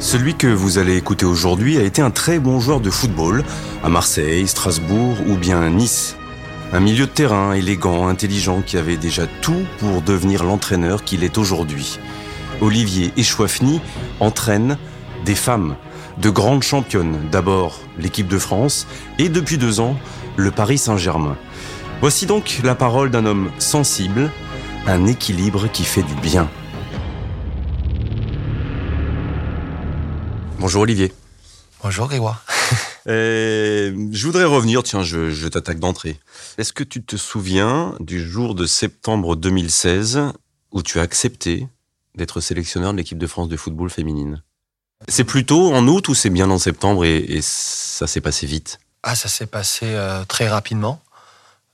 Celui que vous allez écouter aujourd'hui a été un très bon joueur de football à Marseille, Strasbourg ou bien Nice. Un milieu de terrain élégant, intelligent qui avait déjà tout pour devenir l'entraîneur qu'il est aujourd'hui. Olivier Echouafny entraîne des femmes, de grandes championnes. D'abord l'équipe de France et depuis deux ans le Paris Saint-Germain. Voici donc la parole d'un homme sensible, un équilibre qui fait du bien. Bonjour Olivier. Bonjour Grégoire. je voudrais revenir, tiens, je, je t'attaque d'entrée. Est-ce que tu te souviens du jour de septembre 2016 où tu as accepté d'être sélectionneur de l'équipe de France de football féminine? C'est plutôt en août ou c'est bien en septembre et, et ça s'est passé vite? Ah, ça s'est passé euh, très rapidement.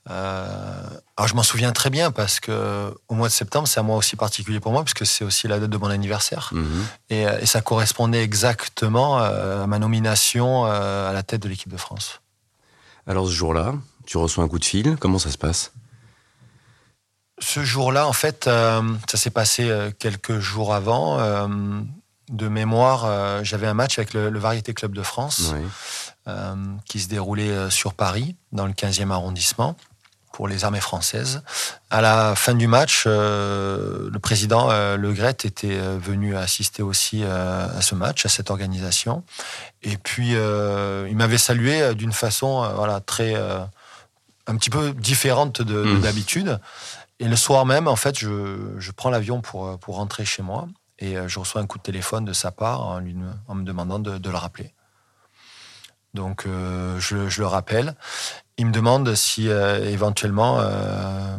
Euh, alors je m'en souviens très bien parce que au mois de septembre, c'est un mois aussi particulier pour moi puisque c'est aussi la date de mon anniversaire Mhm. et, euh, et ça correspondait exactement euh, à ma nomination à la tête de l'équipe de France. Alors ce jour-là, tu reçois un coup de fil, comment ça se passe? Ce jour-là, en fait, ça s'est passé quelques jours avant. de mémoire, euh, j'avais un match avec le, le Variété Club de France. Euh, qui se déroulait sur Paris, dans le 15e arrondissement, pour les armées françaises. À la fin du match, euh, le président euh, Le Gret était euh, venu assister aussi à ce match, à cette organisation. Et puis, il m'avait salué d'une façon voilà, très. un petit peu différente de, de Mhm. d'habitude. Et le soir même, en fait, je, je prends l'avion pour, pour rentrer chez moi. Et je reçois un coup de téléphone de sa part en, lui, en me demandant de, de le rappeler. Donc euh, je, je le rappelle. Il me demande si euh, éventuellement euh,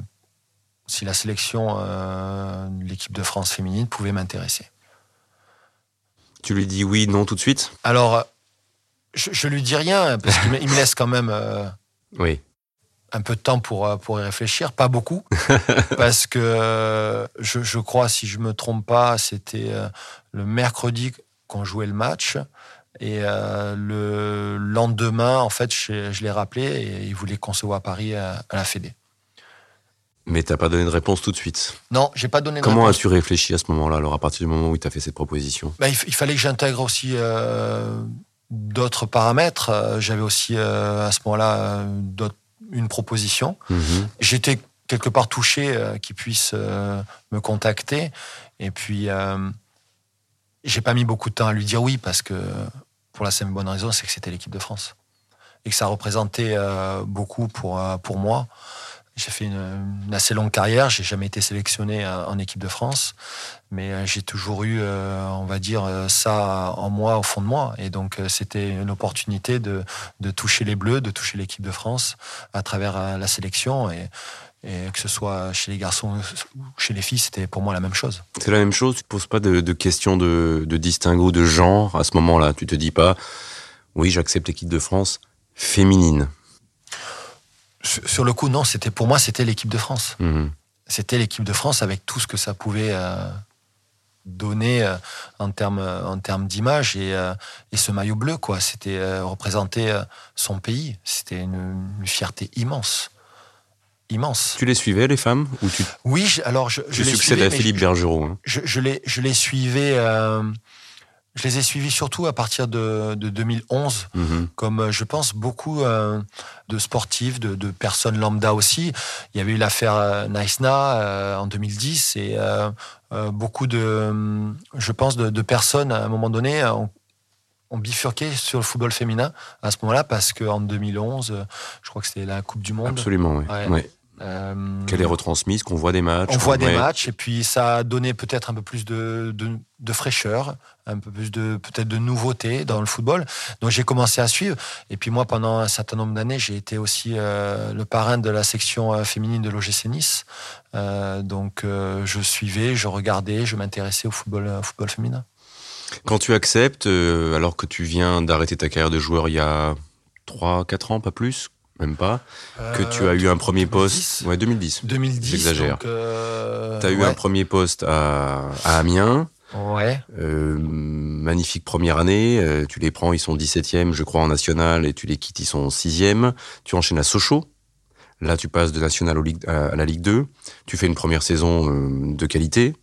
si la sélection de l'équipe de France féminine pouvait m'intéresser. Tu lui dis oui, non tout de suite? Alors je, je lui dis rien parce qu'il me, laisse quand même Oui. un peu de temps pour, pour y réfléchir, pas beaucoup, parce que je, je crois, si je me trompe pas, c'était le mercredi qu'on jouait le match. Et euh, le lendemain, en fait, je, je l'ai rappelé et il voulait qu'on se voit à Paris à, à la Fédé. Mais t'as pas donné de réponse tout de suite? Non, j'ai pas donné de Comment as-tu réfléchi à ce moment-là, alors à partir du moment où il t'a fait cette proposition? Bah, il, fallait que j'intègre aussi euh, d'autres paramètres. Euh, J'avais aussi euh, à ce moment-là euh, une proposition. Mhm. j'étais quelque part touché euh, qu'ils puissent euh, me contacter. Et puis, euh, j'ai pas mis beaucoup de temps à lui dire oui, parce que pour la simple bonne raison, c'est que c'était l'équipe de France. Et que ça représentait euh, beaucoup pour, euh, pour moi. J'ai fait une, assez longue carrière, j'ai jamais été sélectionné euh, en équipe de France, mais euh, j'ai toujours eu, on va dire, ça en moi, au fond de moi. Et donc, c'était une opportunité de, de toucher les Bleus, de toucher l'équipe de France à travers la sélection. Et, et que ce soit chez les garçons ou chez les filles, c'était pour moi la même chose. C'est la même chose, tu te poses pas de, de questions de, de distinguo de genre à ce moment-là. Tu te dis pas, oui, j'accepte l'équipe de France féminine. Sur le coup, non, c'était pour moi, c'était l'équipe de France. Mhm. C'était l'équipe de France avec tout ce que ça pouvait euh, donner euh, en termes en termes d'image et, euh, et ce maillot bleu, quoi. C'était euh, représenter euh, son pays. C'était une, une fierté immense, immense. Tu les suivais, les femmes Ou tu, Oui, je- alors je, je les suivais, à Philippe Bergerot hein. je, je les, je les suivais. euh, je les ai suivis surtout à partir de, de 2011 Mhm. comme euh, je pense beaucoup euh, de sportifs, de, de personnes lambda aussi. Il y avait eu l'affaire Naïsna euh, en 2010 et beaucoup de, euh, je pense, de, de personnes à un moment donné ont, ont bifurqué sur le football féminin à ce moment-là parce qu'en 2011, euh, je crois que c'était la Coupe du Monde. Absolument, oui. Ouais. Ouais. Euh, Qu'elle est retransmise, qu'on voit des matchs. on voit des ouais. matchs et puis ça a donné peut-être un peu plus de, de, de fraîcheur, un peu plus de peut-être de nouveauté dans le football. Donc j'ai commencé à suivre. Et puis moi, pendant un certain nombre d'années, j'ai été aussi euh, le parrain de la section euh, féminine de l'OGC Nice. Donc je suivais, je regardais, je m'intéressais au football, au football féminin. Quand tu acceptes, alors que tu viens d'arrêter ta carrière de joueur il y a 3-4 ans, pas plus, même pas, que tu as eu un premier 2010. poste. Ouais, 2010. 2010. J'exagère. euh, Tu as eu ouais. un premier poste à, à Amiens. Ouais. Euh, magnifique première année. euh, tu les prends, ils sont 17e, je crois, en national, et tu les quittes, ils sont 6e. Tu enchaînes à Sochaux. Là, tu passes de national au Ligue- à, à la Ligue 2. Tu fais une première saison euh, de qualité.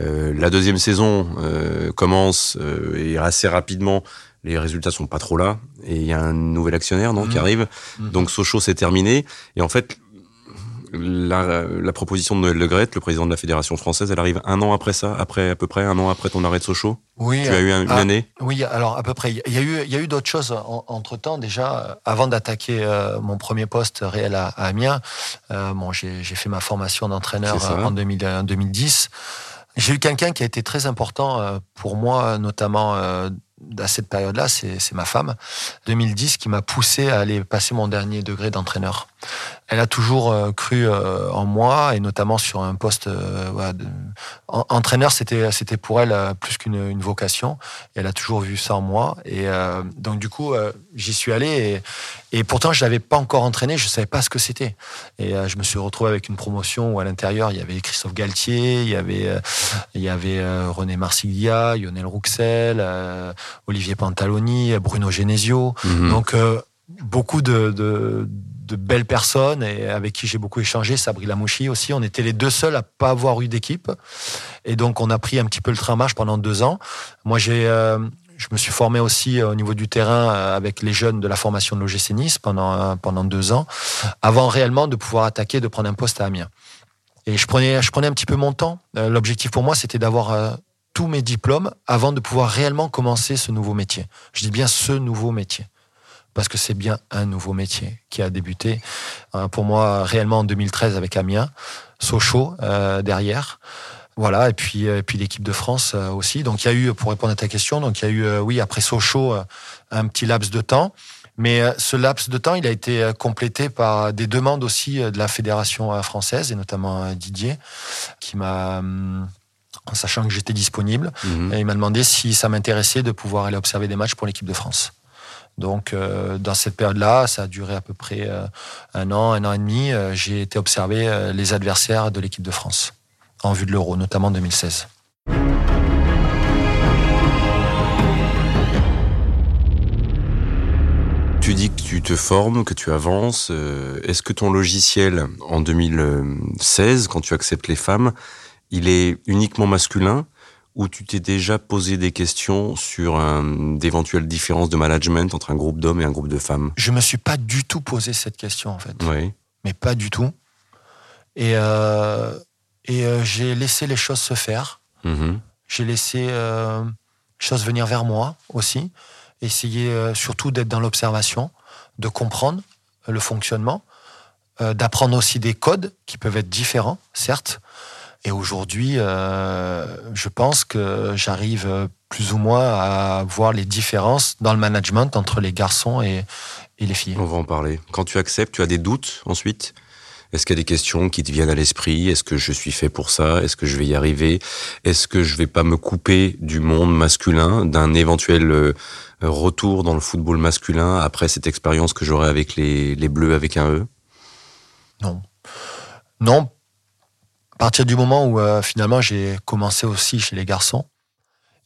Euh, la deuxième saison euh, commence euh, et assez rapidement, les résultats sont pas trop là. Et il y a un nouvel actionnaire non, qui Mhm. arrive. Mhm. Donc Sochaux, c'est terminé. Et en fait, la, la proposition de Noël Le Graët, le président de la Fédération française, elle arrive un an après ça, après à peu près un an après ton arrêt de Sochaux? Oui. Tu as eu un- une ah, année? Oui, alors à peu près. Il y a eu, il y a eu d'autres choses entre temps. Déjà, euh, avant d'attaquer euh, mon premier poste réel à, à Amiens, euh, bon, j'ai j'ai fait ma formation d'entraîneur en 2000, euh, 2010. J'ai eu quelqu'un qui a été très important pour moi, notamment à cette période-là, c'est ma femme, 2010, qui m'a poussé à aller passer mon dernier degré d'entraîneur. Elle a toujours euh, cru euh, en moi et notamment sur un poste euh, entraîneur, c'était c'était pour elle euh, plus qu'une une vocation. Et elle a toujours vu ça en moi et euh, donc du coup euh, j'y suis allé et, et pourtant je l'avais pas encore entraîné, je savais pas ce que c'était. Et euh, je me suis retrouvé avec une promotion où à l'intérieur il y avait Christophe Galtier, il y avait il y avait René Marsiglia, Lionel Rouxel, Olivier Pantaloni, Bruno Genesio. Mhm. Donc beaucoup de, de, de belles personnes et avec qui j'ai beaucoup échangé. Sabri Lamouchi aussi. On était les deux seuls à pas avoir eu d'équipe. Et donc on a pris un petit peu le train marche pendant deux ans. Moi j'ai euh, je me suis formé aussi euh, au niveau du terrain euh, avec les jeunes de la formation de l'OGC Nice pendant, pendant deux ans, avant réellement de pouvoir attaquer, de prendre un poste à Amiens. Et je prenais, je prenais un petit peu mon temps. L'objectif pour moi, c'était d'avoir tous mes diplômes avant de pouvoir réellement commencer ce nouveau métier. Je dis bien ce nouveau métier parce que c'est bien un nouveau métier qui a débuté euh, pour moi réellement en 2013 avec Amiens, Sochaux euh, derrière. Voilà, et puis, euh, et puis l'équipe de France euh, aussi. Donc il y a eu, pour répondre à ta question, donc il y a eu, euh, oui, après Sochaux, un petit laps de temps. Mais ce laps de temps, il a été complété par des demandes aussi de la fédération française, et notamment Didier, qui m'a, hum, en sachant que j'étais disponible, et il m'a demandé si ça m'intéressait de pouvoir aller observer des matchs pour l'équipe de France. Donc, euh, dans cette période-là, ça a duré à peu près euh, un an, un an et demi. euh, J'ai été observer les adversaires de l'équipe de France en vue de l'Euro, notamment en 2016. Tu dis que tu te formes, que tu avances. Est-ce que ton logiciel en 2016, quand tu acceptes les femmes, il est uniquement masculin ou tu t'es déjà posé des questions sur un- d'éventuelles différences de management entre un groupe d'hommes et un groupe de femmes? Je me suis pas du tout posé cette question, en fait. Oui. mais pas du tout. Et, euh, et euh, j'ai laissé les choses se faire. Mhm. J'ai laissé euh, les choses venir vers moi aussi. Essayer euh, surtout d'être dans l'observation, de comprendre euh, le fonctionnement, euh, d'apprendre aussi des codes qui peuvent être différents, certes. Et aujourd'hui, euh, je pense que j'arrive plus ou moins à voir les différences dans le management entre les garçons et, et les filles. On va en parler. Quand tu acceptes, tu as des doutes ensuite? Est-ce qu'il y a des questions qui te viennent à l'esprit? Est-ce que je suis fait pour ça? Est-ce que je vais y arriver? Est-ce que je vais pas me couper du monde masculin, d'un éventuel euh, retour dans le football masculin après cette expérience que j'aurai avec les, les Bleus avec un E? Non. Non. À partir du moment où euh, finalement j'ai commencé aussi chez les garçons.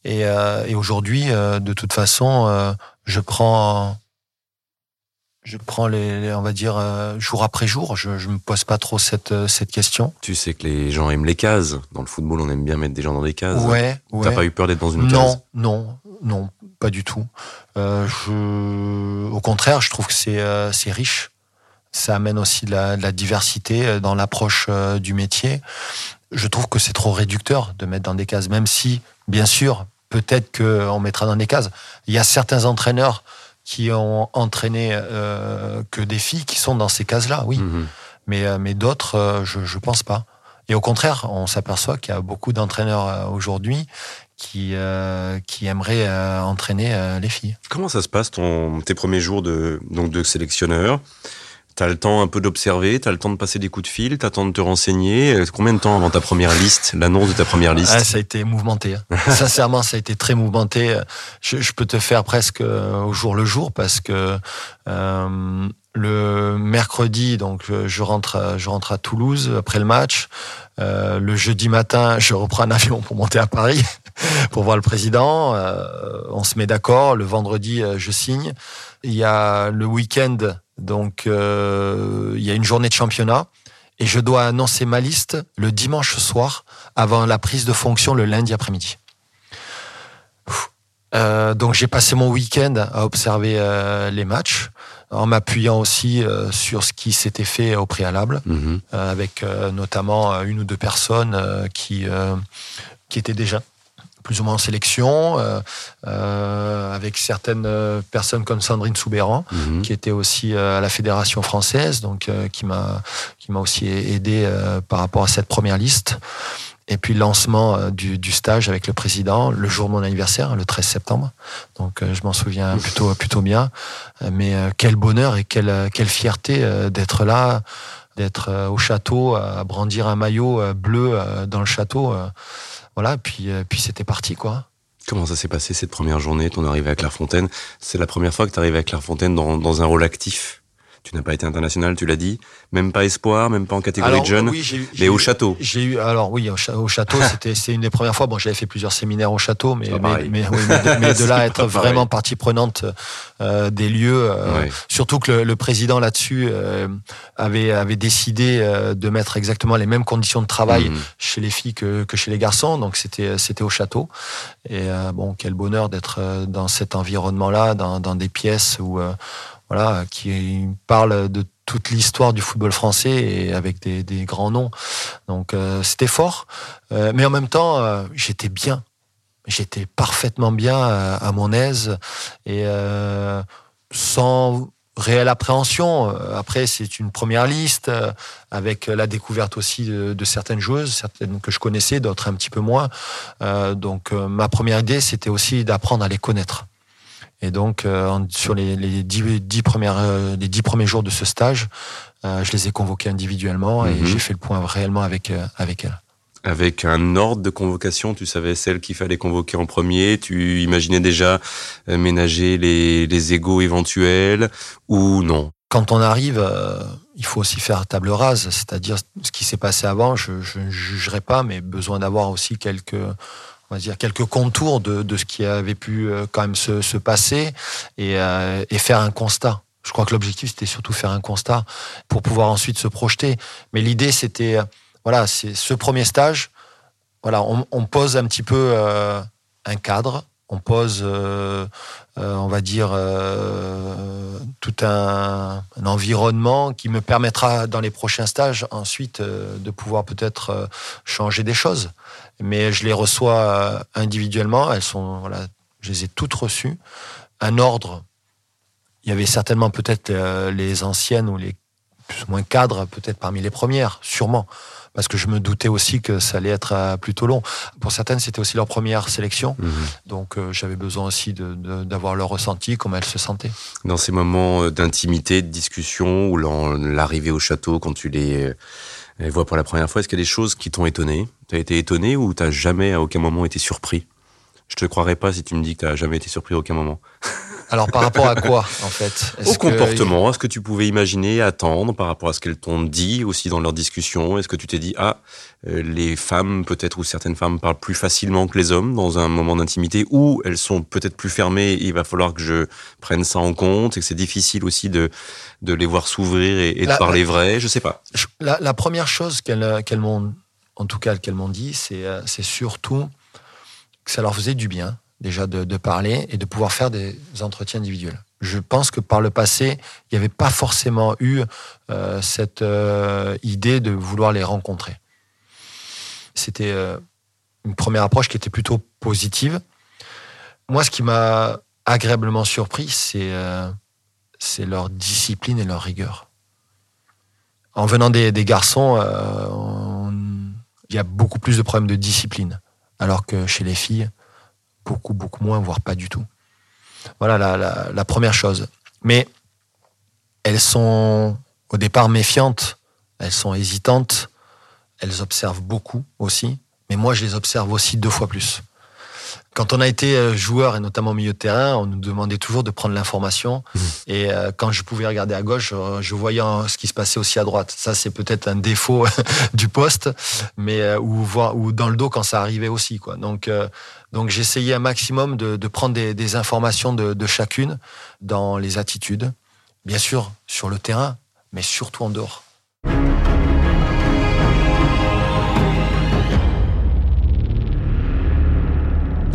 Et, euh, et aujourd'hui, euh, de toute façon, euh, je prends, je prends les, les- on va dire, euh, jour après jour. Je, je me pose pas trop cette, cette question. Tu sais que les gens aiment les cases. Dans le football, on aime bien mettre des gens dans des cases. Ouais, T'as ouais. pas eu peur d'être dans une case? Non, non, non, pas du tout. Euh, je, au contraire, je trouve que c'est euh, c'est riche. Ça amène aussi de la, diversité euh, dans l'approche euh, du métier. Je trouve que c'est trop réducteur de mettre dans des cases, même si, bien sûr, peut-être qu'on mettra dans des cases. Il y a certains entraîneurs qui ont entraîné euh, que des filles qui sont dans ces cases-là, oui. Mhm. Mais, mais d'autres, euh, je ne pense pas. Et au contraire, on s'aperçoit qu'il y a beaucoup d'entraîneurs aujourd'hui qui, euh, qui aimeraient entraîner les filles. Comment ça se passe ton, tes premiers jours de, donc de sélectionneur? T'as le temps un peu d'observer, t'as le temps de passer des coups de fil, t'as le temps de te renseigner. Euh, combien de temps avant ta première liste, l'annonce de ta première liste ah, Ça a été mouvementé. Hein. Sincèrement, ça a été très mouvementé. Je, peux te faire presque euh, au jour le jour parce que euh, le mercredi, donc je rentre, je rentre à Toulouse après le match. Euh, le jeudi matin, je reprends un avion pour monter à Paris pour voir le président. Euh, on se met d'accord. Le vendredi, je signe. Il y a le week-end donc, euh, il y a une journée de championnat et je dois annoncer ma liste le dimanche soir avant la prise de fonction le lundi après-midi. Euh, donc j'ai passé mon week-end à observer euh, les matchs en m'appuyant aussi sur ce qui s'était fait au préalable, mhm. avec notamment une ou deux personnes qui qui étaient déjà plus ou moins en sélection, euh, euh, avec certaines euh, personnes comme Sandrine Soubéran, mhm. qui était aussi à la fédération française, donc qui m'a qui m'a aussi aidé par rapport à cette première liste. Et puis lancement du, du, stage avec le président le jour de mon anniversaire, le 13 septembre. Donc je m'en souviens plutôt plutôt bien. Mais quel bonheur et quelle quelle fierté d'être là, d'être au château, à brandir un maillot bleu dans le château voilà, puis, euh, puis c'était parti, quoi. Comment ça s'est passé cette première journée, ton arrivée à Clairefontaine? C'est la première fois que tu arrives à Clairefontaine dans, dans un rôle actif? Tu n'as pas été international, tu l'as dit. Même pas espoir, même pas en catégorie de jeunes. Oui, mais au château. J'ai eu, alors oui, au, château, c'était, c'est une des premières fois. Bon, j'avais fait plusieurs séminaires au château, mais, mais, mais, de, là être vraiment partie prenante euh, des lieux, euh, surtout que le, président là-dessus euh, avait avait décidé de mettre exactement les mêmes conditions de travail mhm. chez les filles que, que chez les garçons. Donc c'était c'était au château. Et bon, quel bonheur d'être dans cet environnement-là, dans, dans des pièces où voilà, qui parle de toute l'histoire du football français et avec des, grands noms. Donc euh, c'était fort, euh, mais en même temps euh, j'étais bien, j'étais parfaitement bien à mon aise et sans réelle appréhension. Après, c'est une première liste avec la découverte aussi de, certaines joueuses, certaines que je connaissais, d'autres un petit peu moins. donc, ma première idée, c'était aussi d'apprendre à les connaître. Et donc, euh, sur les, les, dix, premières, euh, les dix premiers jours de ce stage, euh, je les ai convoqués individuellement et mhm. j'ai fait le point réellement avec, avec elles. Avec un ordre de convocation, tu savais celle qu'il fallait convoquer en premier, tu imaginais déjà ménager les, les égaux éventuels ou non? Quand on arrive, il faut aussi faire table rase, c'est-à-dire ce qui s'est passé avant, je ne jugerai pas, mais besoin d'avoir aussi quelques on va dire quelques contours de, de ce qui avait pu euh, quand même se, se passer et, euh, et, faire un constat. Je crois que l'objectif c'était surtout faire un constat pour pouvoir ensuite se projeter. Mais l'idée c'était voilà, c'est ce premier stage. Voilà, on, pose un petit peu euh, un cadre, on pose, euh, euh, on va dire, euh, tout un, environnement qui me permettra dans les prochains stages ensuite de pouvoir peut-être changer des choses mais je les reçois euh, individuellement. Elles sont, voilà, je les ai toutes reçues. Un ordre. Il y avait certainement peut-être euh, les anciennes ou les plus ou moins cadres, peut-être parmi les premières, sûrement. Parce que je me doutais aussi que ça allait être euh, plutôt long. Pour certaines, c'était aussi leur première sélection. Mhm. Donc, j'avais besoin aussi d'avoir leur ressenti, comment elles se sentaient. Dans ces moments d'intimité, de discussion, ou l'arrivée au château, quand tu les les vois pour la première fois, est-ce qu'il y a des choses qui t'ont étonné? T'as été étonné ou t'as jamais à aucun moment été surpris? Je te croirais pas si tu me dis que t'as jamais été surpris à aucun moment. Alors par rapport à quoi en fait? Au comportement, est-ce que tu pouvais imaginer, attendre par rapport à ce qu'elles t'ont dit aussi dans leur discussion Est-ce que tu t'es dit ah euh, les femmes peut-être ou certaines femmes parlent plus facilement que les hommes dans un moment d'intimité ou elles sont peut-être plus fermées, il va falloir que je prenne ça en compte et que c'est difficile aussi de de les voir s'ouvrir et, de parler vrai, je sais pas. La, la première chose qu'elles qu'elles m'ont en tout cas qu'elles m'ont dit, c'est euh, c'est surtout que ça leur faisait du bien déjà de, parler et de pouvoir faire des entretiens individuels. Je pense que par le passé, il n'y avait pas forcément eu euh, cette euh, idée de vouloir les rencontrer. C'était euh, une première approche qui était plutôt positive. Moi, ce qui m'a agréablement surpris, c'est leur discipline et leur rigueur. En venant des garçons, il y a beaucoup plus de problèmes de discipline, alors que chez les filles, beaucoup, beaucoup moins, voire pas du tout. Voilà la, première chose. Mais elles sont au départ méfiantes, elles sont hésitantes, elles observent beaucoup aussi, mais moi je les observe aussi deux fois plus. Quand on a été euh, joueur et notamment milieu de terrain, on nous demandait toujours de prendre l'information. Mmh. Et euh, quand je pouvais regarder à gauche, je voyais ce qui se passait aussi à droite. Ça, c'est peut-être un défaut du poste, mais ou, ou dans le dos quand ça arrivait aussi. Quoi. Donc, donc j'essayais un maximum de, prendre des, informations de, chacune dans les attitudes, bien sûr sur le terrain, mais surtout en dehors.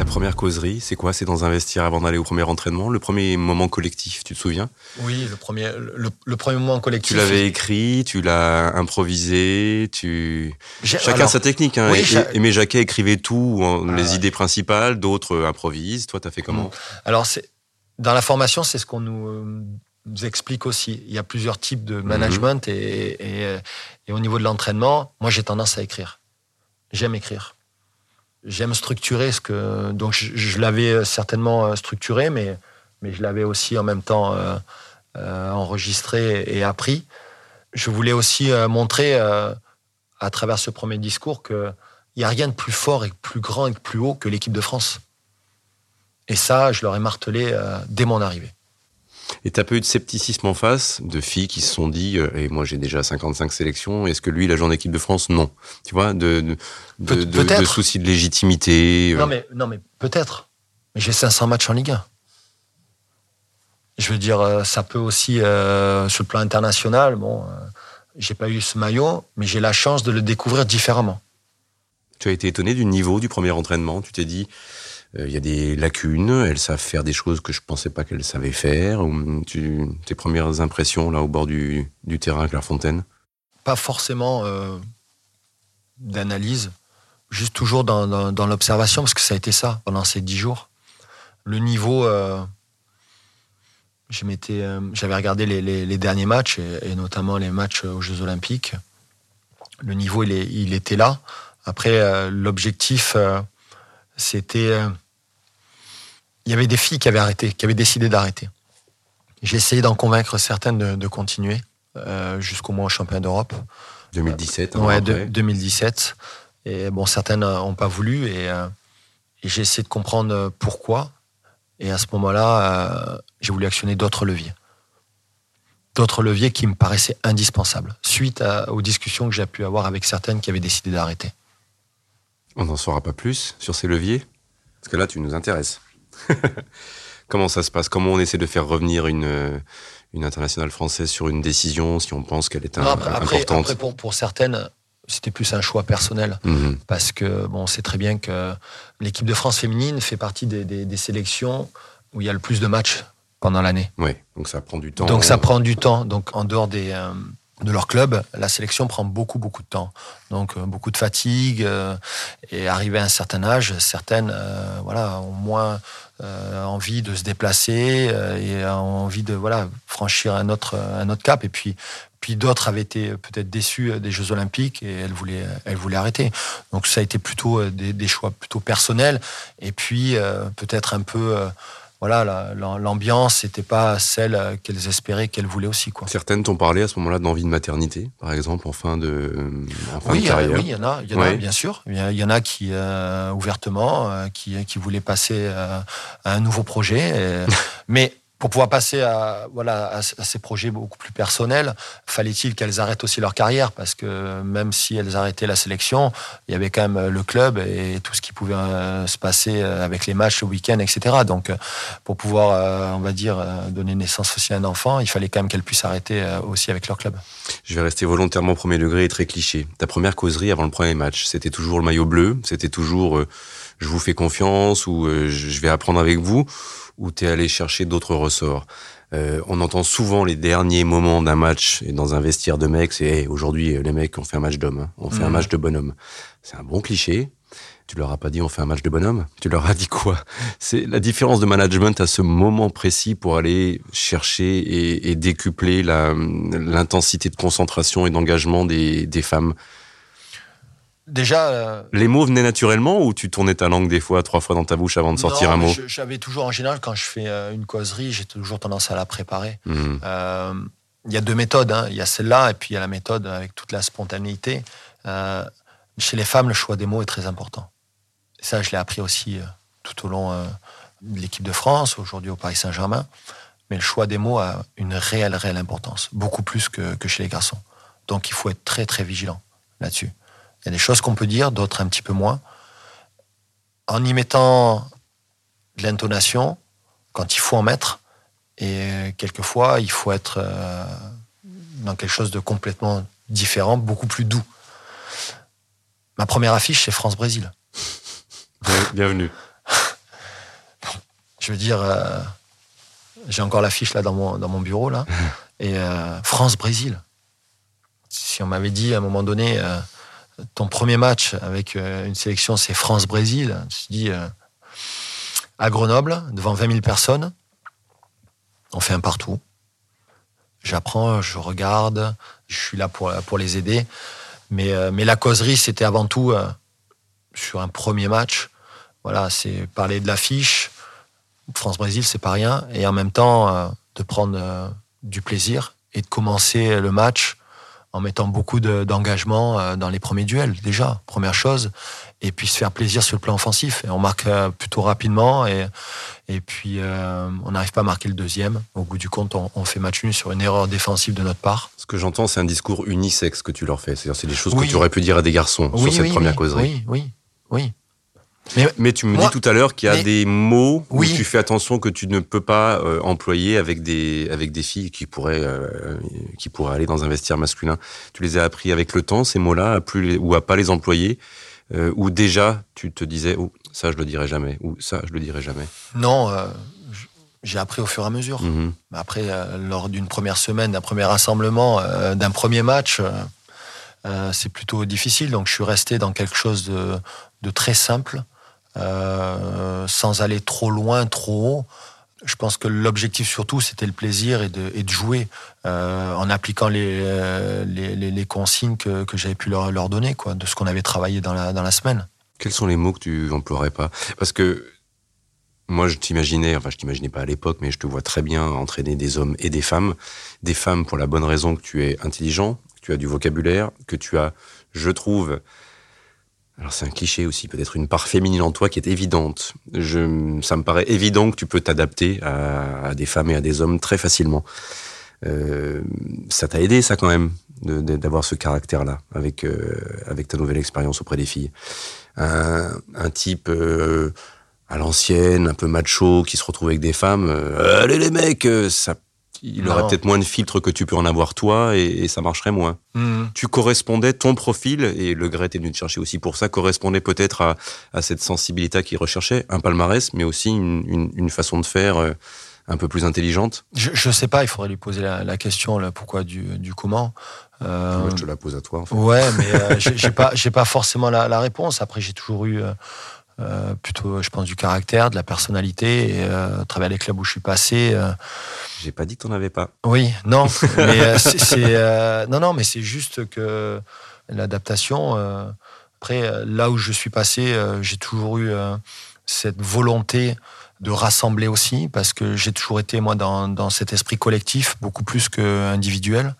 Première causerie, c'est quoi? C'est dans un vestiaire avant d'aller au premier entraînement? Le premier moment collectif, tu te souviens? Oui, le premier, le, premier moment collectif. Tu l'avais écrit, tu l'as improvisé, tu... Chacun sa technique. Hein. Aimé Jacquet écrivait tout, les idées principales, d'autres improvisent. Toi, tu as fait comment? Alors, dans la formation, c'est ce qu'on nous, nous, explique aussi. Il y a plusieurs types de mhm. management et, et au niveau de l'entraînement, moi, j'ai tendance à écrire. J'aime écrire j'aime structurer ce que. Donc, je, l'avais certainement euh, structuré, mais, mais je l'avais aussi en même temps euh, euh, enregistré et appris. Je voulais aussi montrer à travers ce premier discours qu'il n'y a rien de plus fort et plus grand et plus haut que l'équipe de France. Et ça, je leur ai martelé dès mon arrivée. Et t'as pas eu de scepticisme en face de filles qui se sont dit, euh, et moi j'ai déjà 55 sélections, est-ce que lui, il a joué en équipe de France? Non. Tu vois, de, de, de, soucis de légitimité. Euh. Non, mais, non, mais peut-être. Mais j'ai 500 matchs en Ligue 1. Je veux dire, euh, ça peut aussi, sur le plan international, bon, j'ai pas eu ce maillot, mais j'ai la chance de le découvrir différemment. Tu as été étonné du niveau du premier entraînement? Tu t'es dit, il y a des lacunes, elles savent faire des choses que je pensais pas qu'elles savaient faire. Tes premières impressions là au bord du, terrain à Clairefontaine? Pas forcément euh, d'analyse, juste toujours dans, l'observation, parce que ça a été ça pendant ces dix jours. Le niveau, euh, j'avais regardé les, derniers matchs, et, notamment les matchs aux Jeux Olympiques. Le niveau, il, il était là. Après, l'objectif, c'était il y avait des filles qui avaient arrêté, qui avaient décidé d'arrêter. J'ai essayé d'en convaincre certaines de, continuer euh, jusqu'au moins au championnat d'Europe. 2017. Hein, ouais, 2017. Et bon, certaines n'ont pas voulu euh, et, j'ai essayé de comprendre pourquoi. Et à ce moment-là, euh, j'ai voulu actionner d'autres leviers. D'autres leviers qui me paraissaient indispensables, suite aux discussions que j'ai pu avoir avec certaines qui avaient décidé d'arrêter. On n'en saura pas plus sur ces leviers? Parce que là, tu nous intéresses. Comment ça se passe? Comment on essaie de faire revenir une, une internationale française sur une décision si on pense qu'elle est importante? après, pour, certaines, c'était plus un choix personnel. Mhm. Parce que, bon, on sait très bien que l'équipe de France féminine fait partie des, des, sélections où il y a le plus de matchs pendant l'année. Oui, donc ça prend du temps. Donc ça prend du temps. Donc en dehors des, euh, de leur club, la sélection prend beaucoup beaucoup de temps, donc euh, beaucoup de fatigue euh, et arrivé à un certain âge, certaines euh, voilà ont moins envie de se déplacer et ont envie de voilà franchir un autre un autre cap. Et puis puis d'autres avaient été peut-être déçus des Jeux Olympiques et elles voulaient elles voulaient arrêter. Donc ça a été plutôt des, des choix plutôt personnels. Et puis peut-être un peu voilà, l'ambiance n'était pas celle qu'elles espéraient, qu'elles voulaient aussi. Quoi. Certaines t'ont parlé à ce moment-là d'envie de maternité, par exemple, en fin de, oui, carrière. Oui, il y en a, y en a bien sûr. Il y, en a qui, euh, ouvertement, euh, qui, qui voulaient passer euh, à un nouveau projet. mais pour pouvoir passer à, voilà, à, ces projets beaucoup plus personnels, fallait-il qu'elles arrêtent aussi leur carrière? Parce que même si elles arrêtaient la sélection, il y avait quand même le club et tout ce qui pouvait euh, se passer euh, avec les matchs le week-end, etc. Donc, euh, pour pouvoir, on va dire, donner naissance aussi à un enfant, il fallait quand même qu'elles puissent arrêter aussi avec leur club. Je vais rester volontairement premier degré et très cliché. Ta première causerie avant le premier match, c'était toujours le maillot bleu? C'était toujours je vous fais confiance ou je vais apprendre avec vous? Où tu es allé chercher d'autres ressorts. Euh, on entend souvent les derniers moments d'un match et dans un vestiaire de mecs, c'est aujourd'hui les mecs on fait un match d'homme, hein. on fait un mhm. match de bonhomme. C'est un bon cliché. Tu leur as pas dit on fait un match de bonhomme? Tu leur as dit quoi? C'est la différence de management à ce moment précis pour aller chercher et, et décupler l'intensité de concentration et d'engagement des, des femmes Déjà. Euh, les mots venaient naturellement ou tu tournais ta langue des fois, trois fois dans ta bouche avant de sortir un mot J'avais toujours, en général, quand je fais euh, une causerie, j'ai toujours tendance à la préparer. Hmm. Euh, il y a deux méthodes. Hein. Il y a celle-là et puis il y a la méthode avec toute la spontanéité. Euh, chez les femmes, le choix des mots est très important. Et ça, je l'ai appris aussi tout au long de l'équipe de France, aujourd'hui au Paris Saint-Germain. Mais le choix des mots a une réelle, réelle importance, beaucoup plus que, que chez les garçons. Donc il faut être très, très vigilant là-dessus. Il y a des choses qu'on peut dire, d'autres un petit peu moins. En y mettant de l'intonation, quand il faut en mettre, et quelquefois, il faut être euh, dans quelque chose de complètement différent, beaucoup plus doux. Ma première affiche, c'est France-Brésil. Bienvenue. Je veux dire, euh, j'ai encore l'affiche là dans mon, dans mon bureau, là. Et euh, France-Brésil. Si on m'avait dit à un moment donné, ton premier match avec une sélection, c'est France-Brésil, je me dis, à Grenoble, devant 20 000 personnes, on fait un partout. J'apprends, je regarde, je suis là pour, les aider. Mais, euh, mais la causerie, c'était avant tout euh, sur un premier match. Voilà, c'est parler de l'affiche. France-Brésil, c'est pas rien. Et en même temps, euh, de prendre du plaisir et de commencer le match en mettant beaucoup d'engagement dans les premiers duels, déjà, première chose et puis se faire plaisir sur le plan offensif. Et on marque euh, plutôt rapidement et, et puis euh, on n'arrive pas à marquer le deuxième. Au bout du compte, on, fait match nul sur une erreur défensive de notre part. Ce que j'entends, c'est un discours unisexe que tu leur fais. C'est-à-dire, c'est des choses que tu aurais pu dire à des garçons sur cette première causerie. Oui, oui, oui. Mais, mais, tu me dis tout à l'heure qu'il y a des mots où tu fais attention que tu ne peux pas euh, employer avec des, avec des filles qui pourraient, qui pourraient aller dans un vestiaire masculin. Tu les as appris avec le temps, ces mots-là, à plus ou à pas les employer euh, ou déjà tu te disais oh, ça je le dirai jamais ou ça je le dirai jamais Non, euh, j'ai appris au fur et à mesure. Mhm. Après, euh, lors d'une première semaine, d'un premier rassemblement, d'un premier match, c'est plutôt difficile. Donc je suis resté dans quelque chose de, de très simple, sans aller trop loin, trop haut je pense que l'objectif surtout, c'était le plaisir et de, jouer euh, en appliquant les, euh, les, les, consignes que, que j'avais pu leur, leur, donner, quoi, de ce qu'on avait travaillé dans la, dans la semaine. Quels sont les mots que tu emploierais pas? Parce que moi, je t'imaginais, enfin, je t'imaginais pas à l'époque, mais je te vois très bien entraîner des hommes et des femmes. Des femmes pour la bonne raison que tu es intelligent, que tu as du vocabulaire, que tu as, je trouve, alors c'est un cliché aussi, peut-être une part féminine en toi qui est évidente. Je, ça me paraît évident que tu peux t'adapter à, des femmes et à des hommes très facilement. Euh, ça t'a aidé ça quand même d'avoir ce caractère-là avec euh, avec ta nouvelle expérience auprès des filles. Un, un type euh, à l'ancienne, un peu macho, qui se retrouve avec des femmes. allez les mecs, ça il aurait peut-être moins de filtres que tu peux en avoir toi et, ça marcherait moins. Mhm. Tu correspondais, ton profil, et Le Gret est venu te chercher aussi pour ça, correspondait peut-être à, cette sensibilité qu'il recherchait, un palmarès, mais aussi une, façon de faire euh, un peu plus intelligente Je ne sais pas, il faudrait lui poser la, question, là, pourquoi du, comment. Euh, Moi, je te la pose à toi. En fait. Ouais, mais euh, j'ai pas, pas forcément la, réponse. Après, j'ai toujours eu euh, plutôt, je pense, du caractère, de la personnalité. Et euh, à travers les clubs où je suis passé. Euh, J'ai pas dit que t'en avais pas. Oui, non, mais c'est non, non, mais c'est juste que l'adaptation. après, là où je suis passé, j'ai toujours eu cette volonté de rassembler aussi, parce que j'ai toujours été moi dans, dans cet esprit collectif beaucoup plus que individuel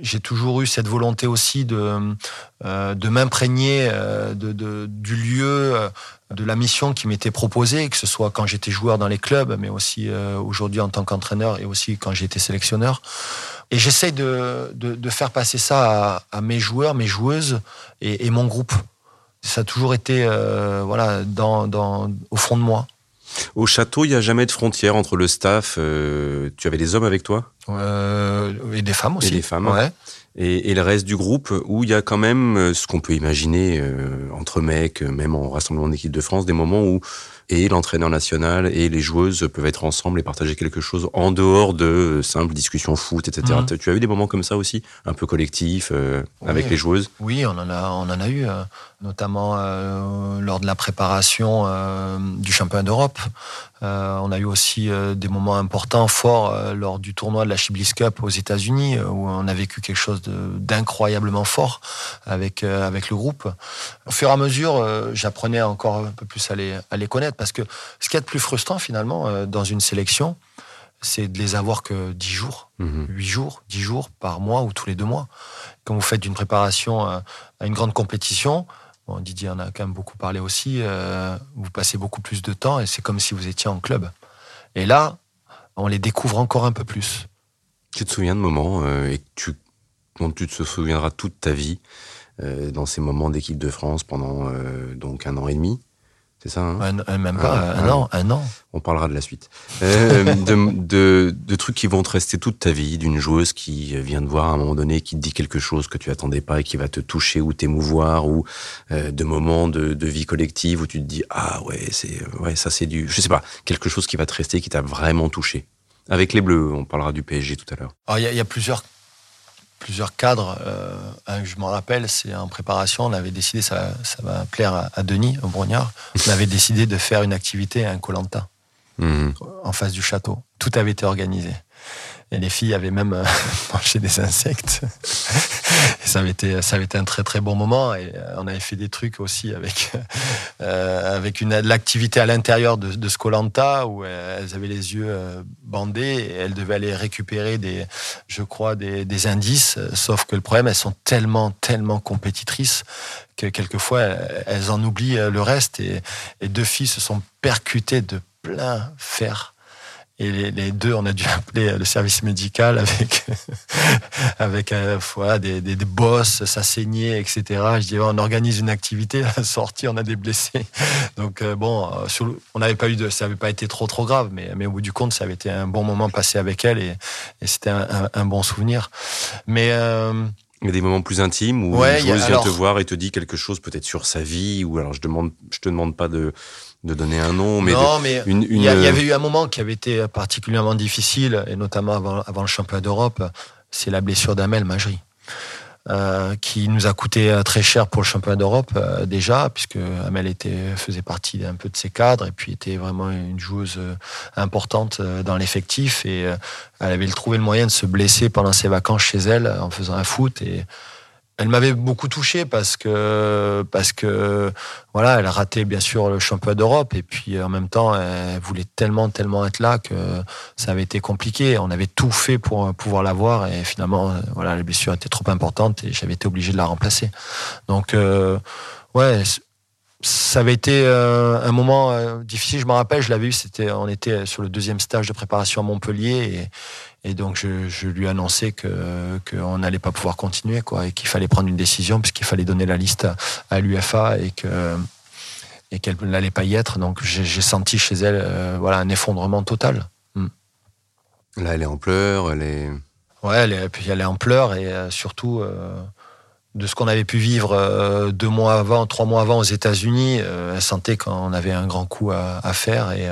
j'ai toujours eu cette volonté aussi de, euh, de m'imprégner euh, de, de, du lieu, euh, de la mission qui m'était proposée, que ce soit quand j'étais joueur dans les clubs, mais aussi aujourd'hui en tant qu'entraîneur et aussi quand j'étais sélectionneur. Et j'essaye de, de, faire passer ça à, à, mes joueurs, mes joueuses et, et, mon groupe. Ça a toujours été voilà, dans, dans, au fond de moi. Au château, il n'y a jamais de frontière entre le staff. Euh, tu avais des hommes avec toi? Euh, Et des femmes aussi. Et des femmes. Ouais. Et, et, le reste du groupe, où il y a quand même euh, ce qu'on peut imaginer euh, entre mecs, même en rassemblement d'équipe de France, des moments où et l'entraîneur national et les joueuses peuvent être ensemble et partager quelque chose en dehors de simples discussions foot, etc. Mhm. Tu as eu des moments comme ça aussi, un peu collectifs euh, avec les joueuses? Oui, on en a, on en a eu, notamment euh, lors de la préparation du championnat d'Europe. on a eu aussi des moments importants, forts, lors du tournoi de la Chiblis Cup aux États-Unis, où on a vécu quelque chose d'incroyablement fort avec, avec le groupe. Au fur et à mesure, j'apprenais encore un peu plus à les, à les connaître parce que ce qu'il y a de plus frustrant finalement euh, dans une sélection, c'est de les avoir que 10 jours, Mhm. 8 jours, 10 jours par mois ou tous les deux mois. Quand vous faites une préparation à une grande compétition, Didier en a quand même beaucoup parlé aussi, euh, vous passez beaucoup plus de temps et c'est comme si vous étiez en club. Et là, on les découvre encore un peu plus. Tu te souviens de moments euh, et tu, dont tu te souviendras toute ta vie euh, dans ces moments d'équipe de France pendant donc un an et demi? C'est ça hein Un- même pas Ah, un ah. an, un an. On parlera de la suite. Euh, de, de, de trucs qui vont te rester toute ta vie, d'une joueuse qui vient te voir à un moment donné, qui te dit quelque chose que tu attendais pas et qui va te toucher ou t'émouvoir, ou euh, de moments de, de vie collective où tu te dis ah ouais c'est ouais ça c'est du je sais pas quelque chose qui va te rester qui t'a vraiment touché. Avec les Bleus, on parlera du PSG tout à l'heure. Alors, il y, a- il y a plusieurs, plusieurs cadres. euh, je m'en rappelle, c'est en préparation, on avait décidé, ça, ça va plaire à, à Denis, au Brognard, on avait décidé de faire une activité à un Colanta Mhm. en face du château. Tout avait été organisé. Et les filles avaient même euh, mangé des insectes. Ça avait été, ça avait été un très très bon moment. Et euh, on avait fait des trucs aussi avec euh, avec une l'activité à l'intérieur de, de ce Colanta où elles avaient les yeux bandés et elles devaient aller récupérer des, je crois, des, indices. Sauf que le problème, elles sont tellement tellement compétitrices que quelquefois elles en oublient le reste. Et deux filles se sont percutées de plein fer. Et les, les deux, on a dû appeler le service médical avec avec euh, voilà, des, des, des bosses, ça saignait, etc. Je dis, on organise une activité, la sortie, on a des blessés. Donc euh, bon, euh, sur le- on n'avait pas eu de, ça n'avait pas été trop trop grave, mais, mais au bout du compte, ça avait été un bon moment passé avec elle et, et c'était un, un- un bon souvenir. Mais euh, Il y a des moments plus intimes où Ouais, une a- joueuse vient te voir et te dit quelque chose peut-être sur sa vie ou alors je demande je te demande pas de de donner un nom mais de- Il y, une- avait eu un moment qui avait été particulièrement difficile, et notamment avant, avant le championnat d'Europe, c'est la blessure d'Amel Majri, euh, qui nous a coûté euh, très cher pour le championnat d'Europe euh, déjà, puisque Amel était, faisait partie un peu de ses cadres, et puis était vraiment une joueuse importante dans l'effectif, et euh, elle avait trouvé le moyen de se blesser pendant ses vacances chez elle en faisant un foot, et elle m'avait beaucoup touché parce que parce que voilà, elle a raté bien sûr le championnat d'Europe et puis en même temps, elle voulait tellement tellement être là que ça avait été compliqué. On avait tout fait pour pouvoir la voir et finalement, euh, voilà, la blessure était trop importante et j'avais été obligé de la remplacer. Donc euh, ouais. Ça avait été euh, un moment euh, difficile. Je me rappelle, je l'avais eu. C'était, on était sur le deuxième stage de préparation à Montpellier et, donc je, je lui annonçais que qu'on n'allait pas pouvoir continuer, quoi, et qu'il fallait prendre une décision puisqu'il fallait donner la liste à, à l'UFA et que et qu'elle n'allait pas y être. Donc j'ai senti chez elle, euh, voilà, un effondrement total. là elle est en pleurs elle est Ouais, elle est, puis elle est en pleurs et euh, surtout euh, de ce qu'on avait pu vivre deux mois avant, trois mois avant aux États-Unis, elle sentait qu'on avait un grand coup à, à faire et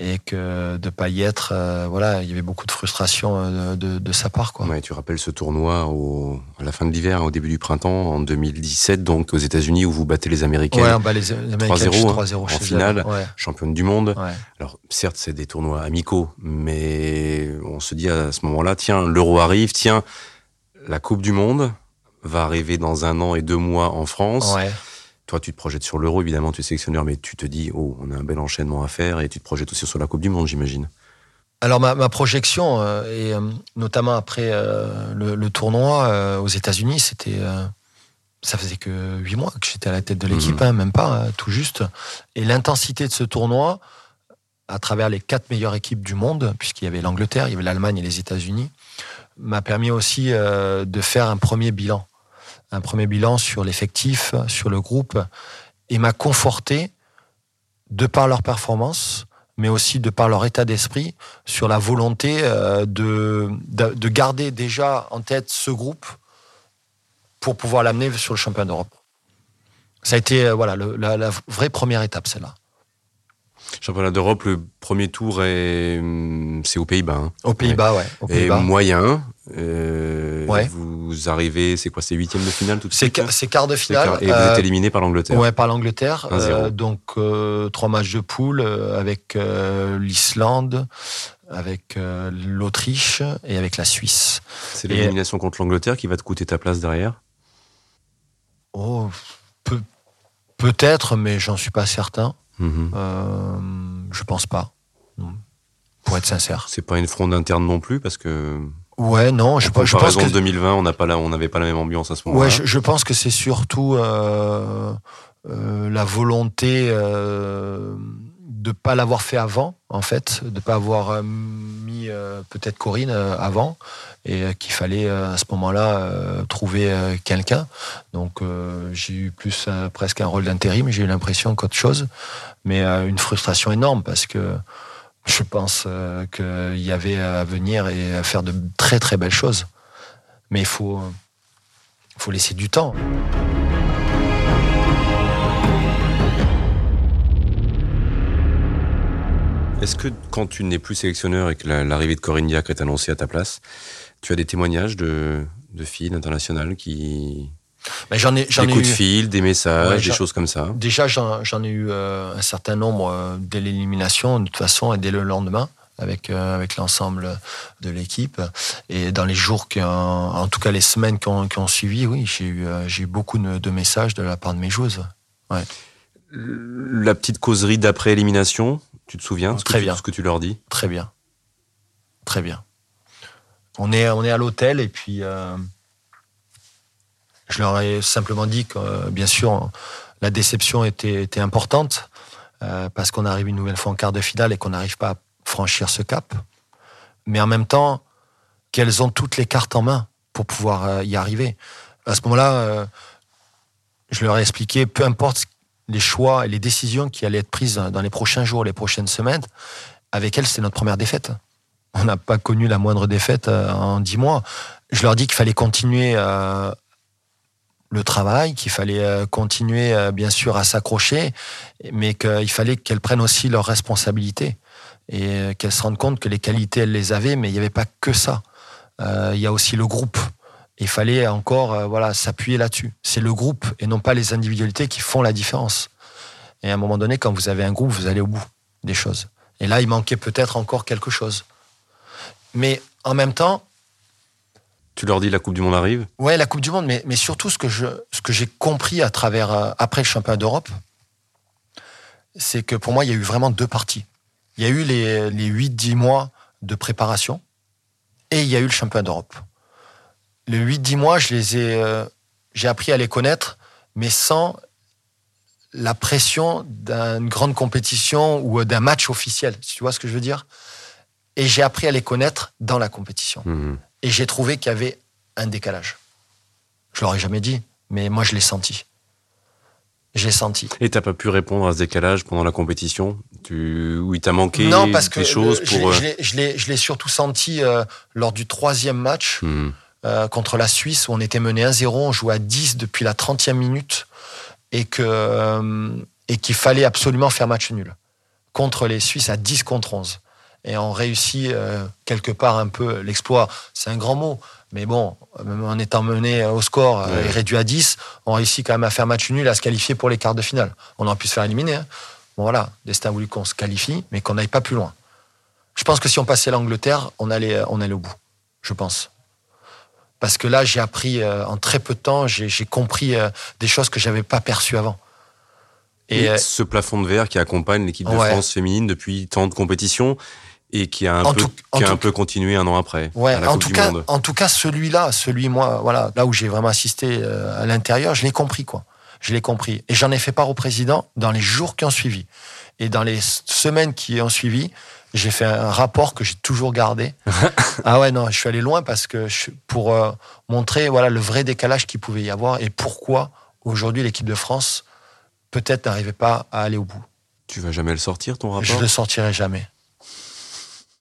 et que de pas y être, euh, voilà, il y avait beaucoup de frustration euh, de, de sa part, quoi. Ouais, tu rappelles ce tournoi au, à la fin de l'hiver, au début du printemps, en 2017, donc aux États-Unis, où vous battez les Américains, Ouais, les, les Américains 3-0, hein, 3-0 en finale. Ouais, championne du monde. ouais. Alors, certes, c'est des tournois amicaux, mais on se dit à ce moment-là, tiens, l'euro arrive, tiens, la Coupe du Monde va arriver dans un an et deux mois en France. Ouais. Toi, tu te projettes sur l'euro, évidemment, tu es sélectionneur, mais tu te dis, oh, on a un bel enchaînement à faire, et tu te projettes aussi sur la Coupe du Monde, j'imagine. Alors ma, ma projection, euh, et euh, notamment après euh, le, le tournoi aux États-Unis, c'était, ça faisait que huit mois que j'étais à la tête de l'équipe, Mhm. hein, même pas, hein, tout juste. Et l'intensité de ce tournoi, à travers les quatre meilleures équipes du monde, puisqu'il y avait l'Angleterre, il y avait l'Allemagne et les États-Unis, m'a permis aussi de faire un premier bilan, un premier bilan sur l'effectif, sur le groupe, et m'a conforté de par leur performance, mais aussi de par leur état d'esprit, sur la volonté euh, de, de, de garder déjà en tête ce groupe pour pouvoir l'amener sur le championnat d'Europe. Ça a été euh, voilà la vraie première étape, celle-là. Championnat d'Europe, le premier tour est, c'est aux Pays-Bas. hein. Aux Pays-Bas, ouais. Aux Et moyen. euh, Ouais. Vous arrivez, c'est quoi, c'est huitième de finale tout de C'est suite c'est quart de finale. quart- Et vous euh, êtes éliminé par l'Angleterre. Ouais, par l'Angleterre. 1-0. Euh, donc euh, trois matchs de poule avec l'Islande, avec l'Autriche et avec la Suisse. C'est l'élimination contre l'Angleterre qui va te coûter ta place derrière? Oh, peut- peut-être, mais j'en suis pas certain. Mhm. Euh, je pense pas. Non. Pour être sincère. C'est pas une fronde interne non plus parce que. Ouais, non, je, je pense que 2020, on n'a pas on n'avait pas la même ambiance à ce moment-là. Ouais, je, pense que c'est surtout euh, euh, la volonté de pas l'avoir fait avant, en fait, de pas avoir euh, mis euh, peut-être Corinne avant, et qu'il fallait à ce moment-là trouver quelqu'un. Donc j'ai eu plus presque un rôle d'intérim, j'ai eu l'impression qu'autre chose, mais une frustration énorme parce que je pense qu'il y avait à venir et à faire de très très belles choses. Mais il faut, faut laisser du temps. Est-ce que quand tu n'es plus sélectionneur et que l'arrivée de Corinne Diacre est annoncée à ta place, tu as des témoignages de, filles internationales qui... Ben j'en ai, des coups de fil, des messages, des choses comme ça. Déjà, j'en ai eu euh, un certain nombre euh, dès l'élimination, de toute façon, et dès le lendemain avec euh, avec l'ensemble de l'équipe et dans les jours qui en tout cas les semaines qui ont, qui ont suivi oui j'ai eu j'ai eu beaucoup de, messages de la part de mes joueuses ouais. la petite causerie d'après élimination tu te souviens de Très bien. ce que tu leur dis Très bien. Très bien. On est, on est à l'hôtel et puis euh, je leur ai simplement dit que, euh, bien sûr, la déception était, était importante euh, parce qu'on arrive une nouvelle fois en quart de finale et qu'on n'arrive pas à franchir ce cap. Mais en même temps, qu'elles ont toutes les cartes en main pour pouvoir y arriver. À ce moment-là, je leur ai expliqué, peu importe les choix et les décisions qui allaient être prises dans les prochains jours, les prochaines semaines, avec elles, c'est notre première défaite. On n'a pas connu la moindre défaite euh, en dix mois. Je leur dis qu'il fallait continuer euh, le travail, qu'il fallait euh, continuer, bien sûr, à s'accrocher, mais qu'il fallait qu'elles prennent aussi leurs responsabilités et qu'elles se rendent compte que les qualités, elles les avaient, mais il n'y avait pas que ça. Il y a aussi le groupe. Il fallait encore euh, voilà s'appuyer là-dessus. C'est le groupe et non pas les individualités qui font la différence. Et à un moment donné, quand vous avez un groupe, vous allez au bout des choses. Et là, il manquait peut-être encore quelque chose. Mais en même temps, tu leur dis la Coupe du Monde arrive? Ouais, la Coupe du Monde, mais, mais surtout ce que je ce que j'ai compris à travers euh, après le championnat d'Europe, c'est que pour moi, il y a eu vraiment deux parties. Il y a eu les, les 8-10 mois de préparation et il y a eu le championnat d'Europe les 8-10 mois, je les ai, euh, j'ai appris à les connaître, mais sans la pression d'une grande compétition ou d'un match officiel, si tu vois ce que je veux dire? Et j'ai appris à les connaître dans la compétition. Mmh. Et j'ai trouvé qu'il y avait un décalage. Je l'aurais jamais dit, mais moi je l'ai senti. J'ai senti. Et t'as pas pu répondre à ce décalage pendant la compétition? Tu... Où il t'a manqué non, parce que des pour... Euh, je l'ai surtout senti euh, lors du troisième match. Mmh. Euh, contre la Suisse où on était mené 1-0, on jouait à 10 depuis la 30e minute et que euh, et qu'il fallait absolument faire match nul contre les Suisses à 10 contre 11. Et on réussit euh, quelque part un peu l'exploit. C'est un grand mot, mais bon, même en étant mené au score et réduit à 10, on réussit quand même à faire match nul, à se qualifier pour les quarts de finale. On aurait pu se faire éliminer. Hein. Bon voilà, destin voulu qu'on se qualifie, mais qu'on n'aille pas plus loin. Je pense que si on passait l'Angleterre, on allait, on allait au bout. Je pense parce que là, j'ai appris euh, en très peu de temps, j'ai compris euh, des choses que j'avais pas perçues avant. Et, euh, ce plafond de verre qui accompagne l'équipe de France féminine depuis tant de compétitions et qui a un peu qui a un peu continué un an après. Ouais, en tout cas, en tout cas, celui-là, celui moi, voilà, là où j'ai vraiment assisté à l'intérieur, je l'ai compris quoi. Je l'ai compris et j'en ai fait part au président dans les jours qui ont suivi et dans les semaines qui ont suivi j'ai fait un rapport que j'ai toujours gardé. ah ouais, non, je suis allé loin parce que pour euh, montrer voilà le vrai décalage qu'il pouvait y avoir et pourquoi aujourd'hui l'équipe de France peut-être n'arrivait pas à aller au bout. Tu vas jamais le sortir ton rapport? Je le sortirai jamais.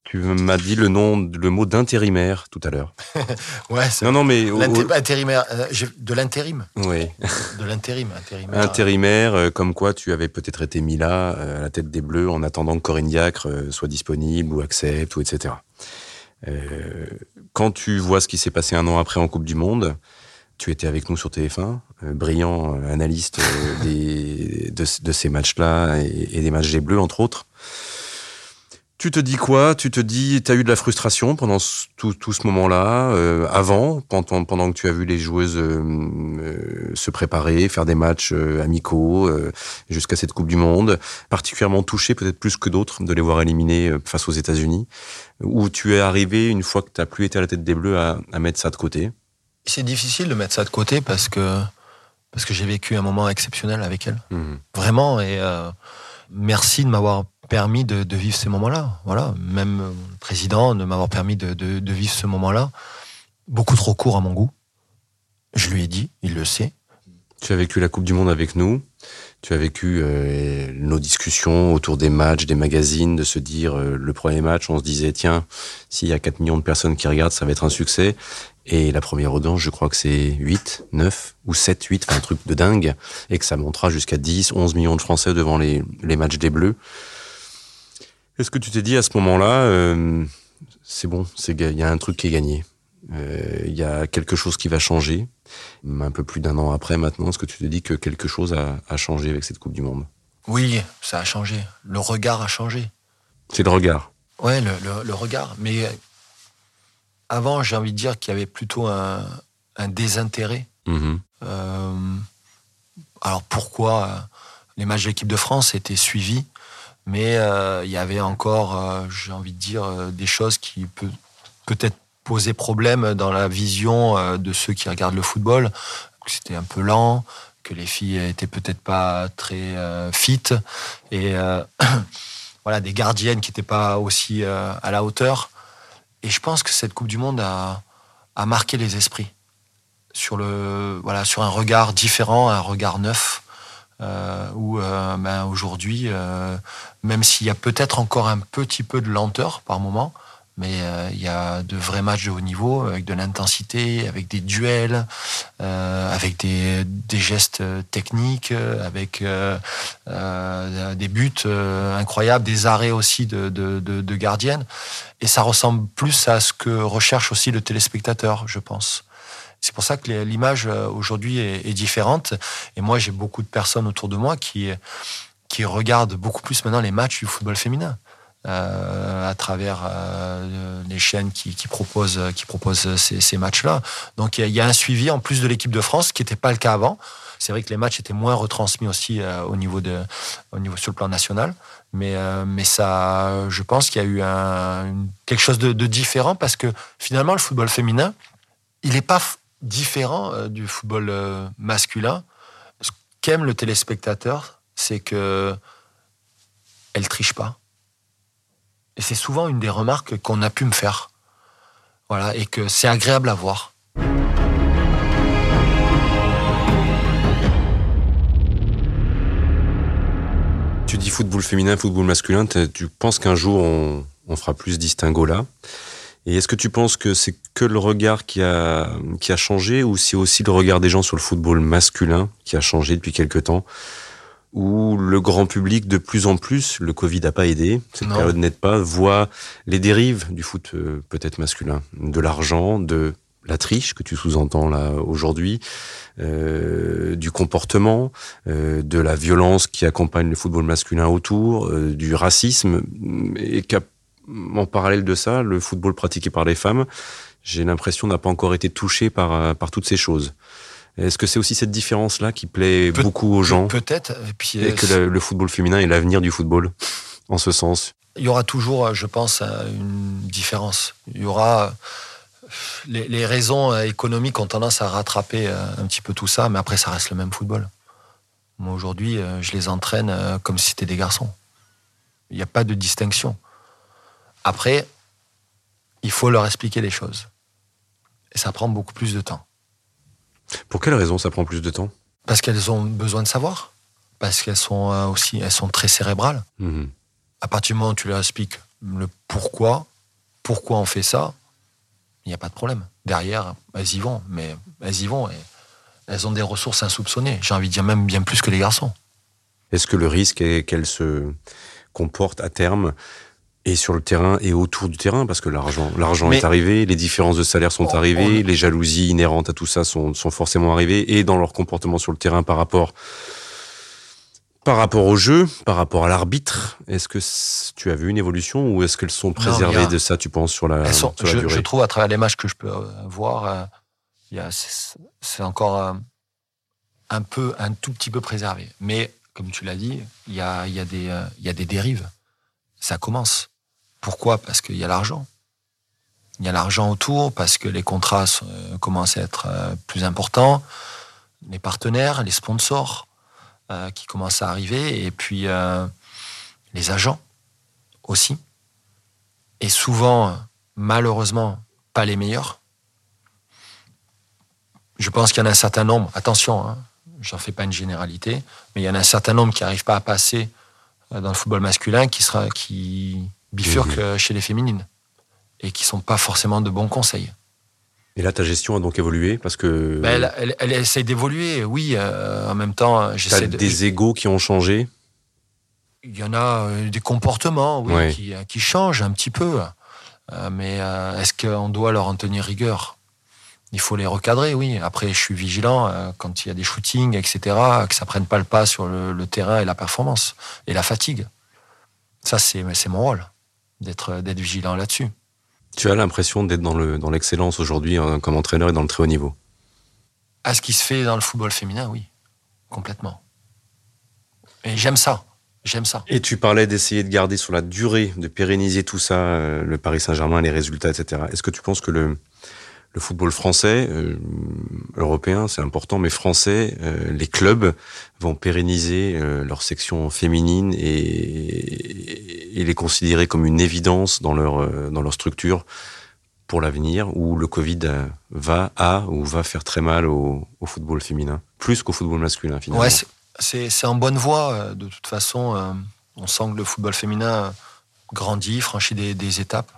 Tu m'as dit le nom, le mot d'intérimaire tout à l'heure. ouais, non, non, mais intérimaire, euh, de l'intérim. Oui. De l'intérim, intérimaire. Intérimaire, euh, comme quoi tu avais peut-être été mis là euh, à la tête des Bleus en attendant que Corinne Diacre soit disponible ou accepte ou etc. quand tu vois ce qui s'est passé un an après en Coupe du Monde, tu étais avec nous sur TF1, brillant analyste des, de, ces matchs-là et, et des matchs des Bleus entre autres. Tu te dis quoi? Tu te dis, tu as eu de la frustration pendant tout, tout ce moment-là, euh, avant, pendant, pendant que tu as vu les joueuses euh, euh, se préparer, faire des matchs amicaux jusqu'à cette Coupe du Monde, particulièrement touché peut-être plus que d'autres de les voir éliminés face aux États-Unis, où tu es arrivé une fois que tu n'as plus été à la tête des Bleus à, à mettre ça de côté? C'est difficile de mettre ça de côté parce que parce que j'ai vécu un moment exceptionnel avec elle, mmh. vraiment et merci de m'avoir permis de, vivre ces moments-là. Voilà, même le président de m'avoir permis de, vivre ce moment-là. Beaucoup trop court à mon goût. Je lui ai dit, il le sait. Tu as vécu la Coupe du Monde avec nous. Tu as vécu euh, nos discussions autour des matchs, des magazines, de se dire euh, le premier match, on se disait tiens, s'il y a 4 millions de personnes qui regardent, ça va être un succès. Et la première audience, je crois que c'est 8, 9 ou 7, 8, enfin un truc de dingue, et que ça montera jusqu'à 10, 11 millions de Français devant les matchs des Bleus. Est-ce que tu t'es dit à ce moment-là, euh, c'est bon, il y a un truc qui est gagné, euh, il y a quelque chose qui va changer. Un peu plus d'un an après maintenant, est-ce que tu te dis que quelque chose a, changé avec cette Coupe du Monde? Oui, ça a changé. Le regard a changé. C'est le regard. Ouais, le, regard. Mais euh, avant, j'ai envie de dire qu'il y avait plutôt un, désintérêt. Mm-hmm. alors pourquoi les matchs de l'équipe de France étaient suivis mais euh, il y avait encore, euh, j'ai envie de dire, euh, des choses qui peuvent peut-être poser problème dans la vision de ceux qui regardent le football. C'était un peu lent, que les filles étaient peut-être pas très fit et voilà des gardiennes qui n'étaient pas aussi à la hauteur. Et je pense que cette Coupe du Monde a, a marqué les esprits sur le voilà sur un regard différent, un regard neuf euh, où euh, ben, aujourd'hui, euh, même s'il y a peut-être encore un petit peu de lenteur par moment, mais il y a de vrais matchs de haut niveau avec de l'intensité, avec des duels, avec des, gestes techniques, avec des buts incroyables, des arrêts aussi de, de gardiennes. Et ça ressemble plus à ce que recherche aussi le téléspectateur, je pense. C'est pour ça que l'image euh, aujourd'hui est, différente. Et moi, j'ai beaucoup de personnes autour de moi qui, qui regardent beaucoup plus maintenant les matchs du football féminin. Euh, à travers euh, les chaînes qui, proposent, qui proposent ces, matchs-là. Donc il y, a un suivi en plus de l'équipe de France, qui n'était pas le cas avant. C'est vrai que les matchs étaient moins retransmis aussi au niveau de, au niveau sur le plan national, mais mais ça, je pense qu'il y a eu quelque chose de, différent parce que finalement le football féminin, il n'est pas différent euh, du football euh, masculin. Ce qu'aime le téléspectateur, c'est que elle triche pas. Et c'est souvent une des remarques qu'on a pu me faire. Voilà, et que c'est agréable à voir. Tu dis football féminin, football masculin, tu penses qu'un jour on, on fera plus distinguo là? Et est-ce que tu penses que c'est que le regard qui a, qui a changé ou c'est aussi le regard des gens sur le football masculin qui a changé depuis quelque temps où le grand public de plus en plus, le Covid n'a pas aidé, cette période n'aide pas, voit les dérives du foot euh, peut-être masculin, de l'argent, de la triche que tu sous-entends là aujourd'hui, euh, du comportement, euh, de la violence qui accompagne le football masculin autour, euh, du racisme, et qu'a en parallèle de ça, le football pratiqué par les femmes, j'ai l'impression n'a pas encore été touché par, euh, par toutes ces choses. Est-ce que c'est aussi cette différence-là qui plaît beaucoup aux gens Peut-être. Et, et que le, football féminin est l'avenir du football, en ce sens? Il y aura toujours, je pense, une différence. Il y aura. Les, les raisons économiques ont tendance à rattraper euh, un petit peu tout ça, mais après, ça reste le même football. Moi, aujourd'hui, euh, je les entraîne comme si c'était des garçons. Il n'y a pas de distinction. Après, il faut leur expliquer les choses. Et ça prend beaucoup plus de temps. Pour quelle raison ça prend plus de temps? Parce qu'elles ont besoin de savoir. Parce qu'elles sont euh, aussi elles sont très cérébrales. Mhm. À partir du moment où tu leur expliques le pourquoi, pourquoi on fait ça, il n'y a pas de problème. Derrière, elles y vont. Mais elles y vont et elles ont des ressources insoupçonnées. J'ai envie de dire même bien plus que les garçons. Est-ce que le risque est qu'elles se comportent à terme et sur le terrain et autour du terrain parce que l'argent l'argent est arrivé, les différences de salaire sont arrivées, les jalousies inhérentes à tout ça sont, sont forcément arrivées et dans leur comportement sur le terrain par rapport Par rapport au jeu, par rapport à l'arbitre, est-ce que tu as vu une évolution ou est-ce qu'elles sont préservées de ça, tu penses, sur la, sur la je, durée? je trouve à travers les matchs que je peux voir, c'est encore un peu, un tout petit peu préservé. Mais comme tu l'as dit, il y a, y, a des, y a des dérives. Ça commence. Pourquoi? Parce qu'il y a l'argent. Il y a l'argent autour, parce que les contrats commencent à être plus importants, les partenaires, les sponsors euh, qui commencent à arriver, et puis euh, les agents aussi. Et souvent, malheureusement, pas les meilleurs. Je pense qu'il y en a un certain nombre, attention, hein, j'en fais pas une généralité, mais il y en a un certain nombre qui n'arrivent pas à passer euh, dans le football masculin qui, sera, qui bifurquent mmh. chez les féminines et qui sont pas forcément de bons conseils. Et là, ta gestion a donc évolué parce que. Ben, elle, elle, essaye d'évoluer, oui. Euh, en même temps, j'essaie de. Des égaux qui ont changé? Il y en a euh, des comportements, oui, qui, qui, changent un petit peu. mais est-ce qu'on doit leur en tenir rigueur? Il faut les recadrer, oui. Après, je suis vigilant quand il y a des shootings, etc., que ça prenne pas le pas sur le, terrain et la performance et la fatigue. Ça, c'est mon rôle, d'être vigilant là-dessus. Tu as l'impression d'être dans l'excellence dans aujourd'hui hein, comme entraîneur et dans le très haut niveau? À ce qui se fait dans le football féminin, oui, complètement. Et j'aime ça. J'aime ça. Et tu parlais d'essayer de garder sur la durée, de pérenniser tout ça, euh, le Paris Saint-Germain, les résultats, etc. Est-ce que tu penses que le, le football français, euh, européen, c'est important, mais français, euh, les clubs vont pérenniser euh, leur section féminine et, les considérer comme une évidence dans leur dans leur structure pour l'avenir, où le Covid va à ou va faire très mal au, football féminin, plus qu'au football masculin finalement. Ouais, c'est en bonne voie. De toute façon, on sent que le football féminin grandit, franchit des étapes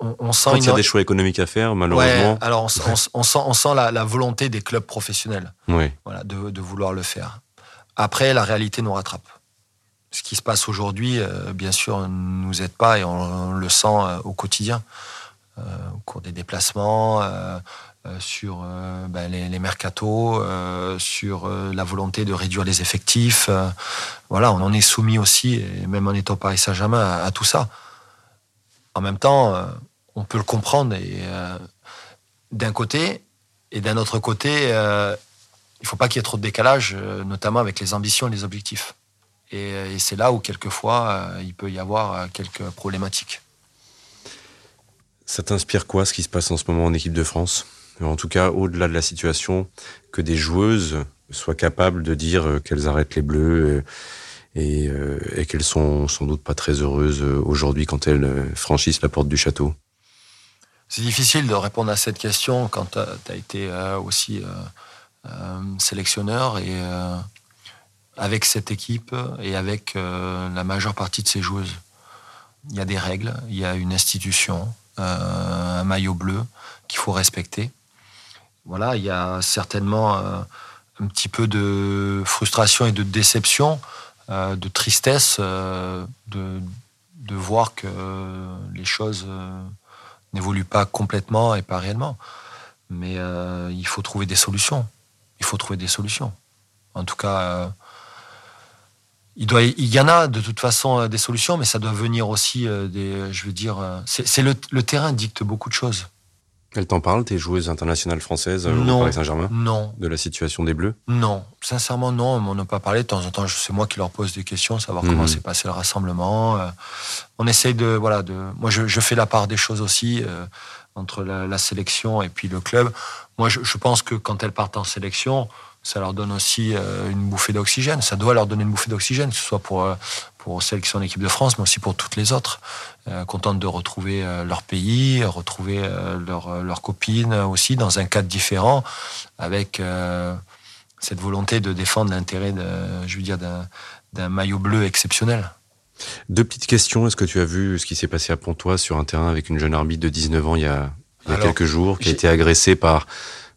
on, sent Quand il y a des choix économiques à faire, malheureusement. alors on, sent, on sent la, volonté des clubs professionnels voilà, de, vouloir le faire. Après, la réalité nous rattrape. Ce qui se passe aujourd'hui, euh, bien sûr, ne nous aide pas et on, le sent euh, au quotidien, euh, au cours des déplacements, sur ben, les, les, mercatos, sur la volonté de réduire les effectifs. voilà, on en est soumis aussi, et même en étant Paris Saint-Germain, à, tout ça. En même temps, on peut le comprendre euh, d'un côté, et d'un autre côté, euh, il ne faut pas qu'il y ait trop de décalage, euh, notamment avec les ambitions et les objectifs. Et, c'est là où, quelquefois, il peut y avoir quelques problématiques. Ça t'inspire quoi, ce qui se passe en ce moment en équipe de France? En tout cas, au-delà de la situation, que des joueuses soient capables de dire qu'elles arrêtent les bleus et qu'elles sont sans doute pas très heureuses aujourd'hui quand elles franchissent la porte du château c'est difficile de répondre à cette question quand tu as, été euh, aussi euh, euh, sélectionneur et avec cette équipe et avec la majeure partie de ces joueuses. Il y a des règles, il y a une institution, un maillot bleu qu'il faut respecter. Voilà, il y a certainement un petit peu de frustration et de déception, de tristesse de, de voir que les choses n'évolue pas complètement et pas réellement. Mais euh, il faut trouver des solutions. Il faut trouver des solutions. En tout cas, euh, il, doit, il y en a de toute façon euh, des solutions, mais ça doit venir aussi des. Je veux dire, c'est le terrain dicte beaucoup de choses. Elle t'en parle, tes joueuses internationales françaises au Paris Saint-Germain Non. De la situation des Bleus? Non. Sincèrement, non. On n'en a pas parlé. De temps en temps, c'est moi qui leur pose des questions, savoir comment mhm. s'est passé le rassemblement. Euh, on essaye de. Voilà, de. Moi, je, fais la part des choses aussi euh, entre la, sélection et puis le club. Moi, je, pense que quand elles partent en sélection, ça leur donne aussi euh, une bouffée d'oxygène. Ça doit leur donner une bouffée d'oxygène, que ce soit pour, euh, pour sélection d'équipe de France, mais aussi pour toutes les autres. Euh, contentes de retrouver leur pays, retrouver leurs leur copines aussi dans un cadre différent, avec cette volonté de défendre l'intérêt, d'un maillot bleu exceptionnel. Deux petites questions. Est-ce que tu as vu ce qui s'est passé à Pontoise sur un terrain avec une jeune arbitre de 19 ans il y a, il y a quelques jours, qui a été agressée par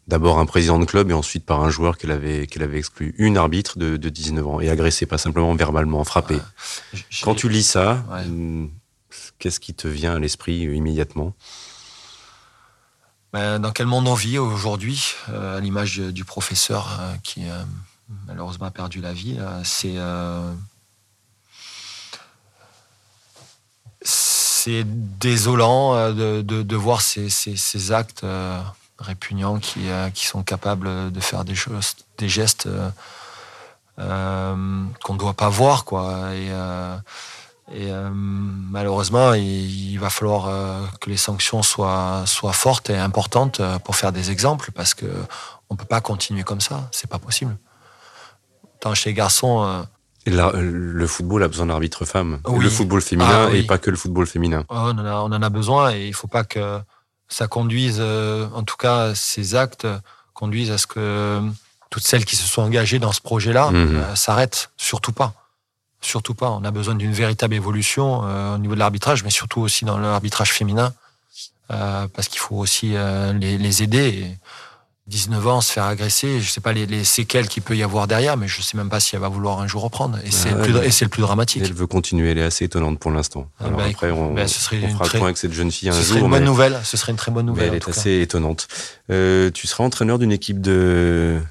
d'abord un président de club et ensuite par un joueur qu'elle avait, qu'elle avait exclu. Une arbitre de, de 19 ans et agressé, pas simplement verbalement, frappé. Quand tu lis ça, hum, qu'est-ce qui te vient à l'esprit euh, immédiatement? Ben, Dans quel monde on vit aujourd'hui, euh, à l'image du professeur euh, qui, malheureusement a perdu la vie, c'est c'est désolant de, de, voir ces, actes répugnants qui, qui sont capables de faire des choses, des gestes euh, qu'on ne doit pas voir, quoi. Et, euh, euh, malheureusement, il, va falloir que les sanctions soient, soient fortes et importantes pour faire des exemples, parce que on peut pas continuer comme ça. C'est pas possible. Tant chez les garçons. Le football a besoin d'arbitres femmes. Le football féminin ah et pas que le football féminin. Oh, on, en a, on, en a, besoin et il faut pas que ça conduise, en tout cas, ces actes conduisent à ce que toutes celles qui se sont engagées dans ce projet-là mhm. euh, s'arrêtent. Surtout pas. Surtout pas. On a besoin d'une véritable évolution euh, au niveau de l'arbitrage, mais surtout aussi dans l'arbitrage féminin, euh, parce qu'il faut aussi les, aider. 19 ans, se faire agresser, je sais pas les, séquelles qu'il peut y avoir derrière, mais je sais même pas si elle va vouloir un jour reprendre. Et c'est le, le, plus dramatique. Elle veut continuer, elle est assez étonnante pour l'instant. Ah bah, après, on, bah, ce serait on fera le point avec cette jeune fille un ce jour. Serait une bonne nouvelle. Ce serait une très bonne nouvelle. elle est assez étonnante. tu seras entraîneur d'une équipe de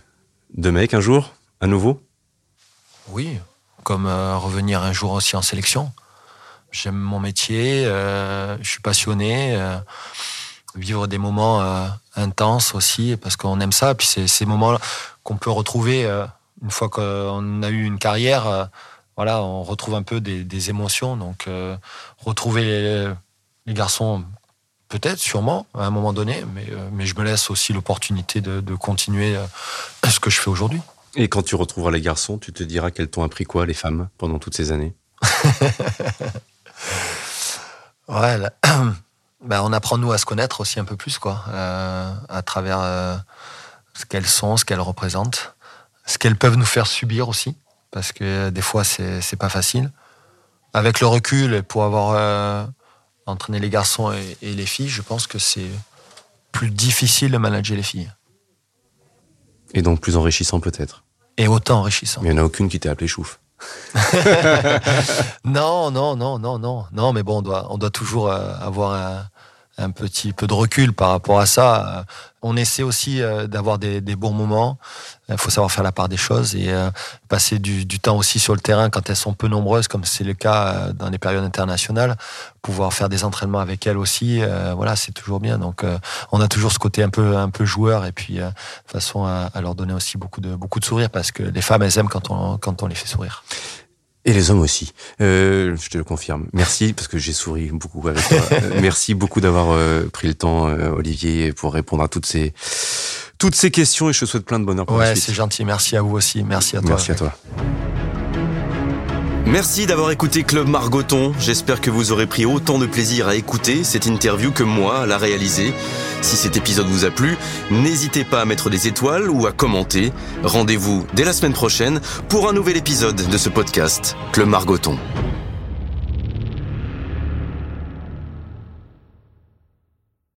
de mecs un jour, à nouveau? Oui, comme euh, revenir un jour aussi en sélection. J'aime mon métier, euh, je suis passionné. Euh, vivre des moments intenses aussi, parce qu'on aime ça. Puis c'est ces moments qu'on peut retrouver une fois qu'on a eu une carrière. voilà, on retrouve un peu des, émotions. Donc, retrouver les, garçons Peut-être, sûrement, à un moment donné, mais, euh, mais je me laisse aussi l'opportunité de, continuer euh, ce que je fais aujourd'hui. Et quand tu retrouveras les garçons, tu te diras qu'elles t'ont appris quoi, les femmes, pendant toutes ces années? Ouais, ben, on apprend, nous, à se connaître aussi un peu plus, quoi, euh, à travers ce qu'elles sont, ce qu'elles représentent, ce qu'elles peuvent nous faire subir aussi, parce que des fois, c'est pas facile. Avec le recul, pour avoir entraîner les garçons et, les filles, je pense que c'est plus difficile de manager les filles. Et donc plus enrichissant peut-être. Et autant enrichissant. Mais il n'y en a aucune qui t'a appelé chouf. non, non, non, non, non. Non, mais bon, on doit, on doit toujours euh, avoir un, un petit peu de recul par rapport à ça. Euh, on essaie aussi euh, d'avoir des, bons moments. Il faut savoir faire la part des choses et euh, passer du, temps aussi sur le terrain quand elles sont peu nombreuses, comme c'est le cas dans les périodes internationales. Pouvoir faire des entraînements avec elles aussi, voilà, c'est toujours bien. Donc, on a toujours ce côté un peu, un peu joueur et puis façon à, leur donner aussi beaucoup de, beaucoup de sourire parce que les femmes, elles aiment quand on, quand on les fait sourire. Et les hommes aussi. Euh, je te le confirme. Merci parce que j'ai souri beaucoup avec toi. Euh, merci beaucoup d'avoir euh, pris le temps, euh, Olivier, pour répondre à toutes ces toutes ces questions et je te souhaite plein de bonheur pour ouais, la suite. c'est gentil. Merci à vous aussi. Merci à toi. Merci à toi. Merci d'avoir écouté Club Margoton. J'espère que vous aurez pris autant de plaisir à écouter cette interview que moi à la réaliser. Si cet épisode vous a plu, n'hésitez pas à mettre des étoiles ou à commenter. Rendez-vous dès la semaine prochaine pour un nouvel épisode de ce podcast, Club Margoton.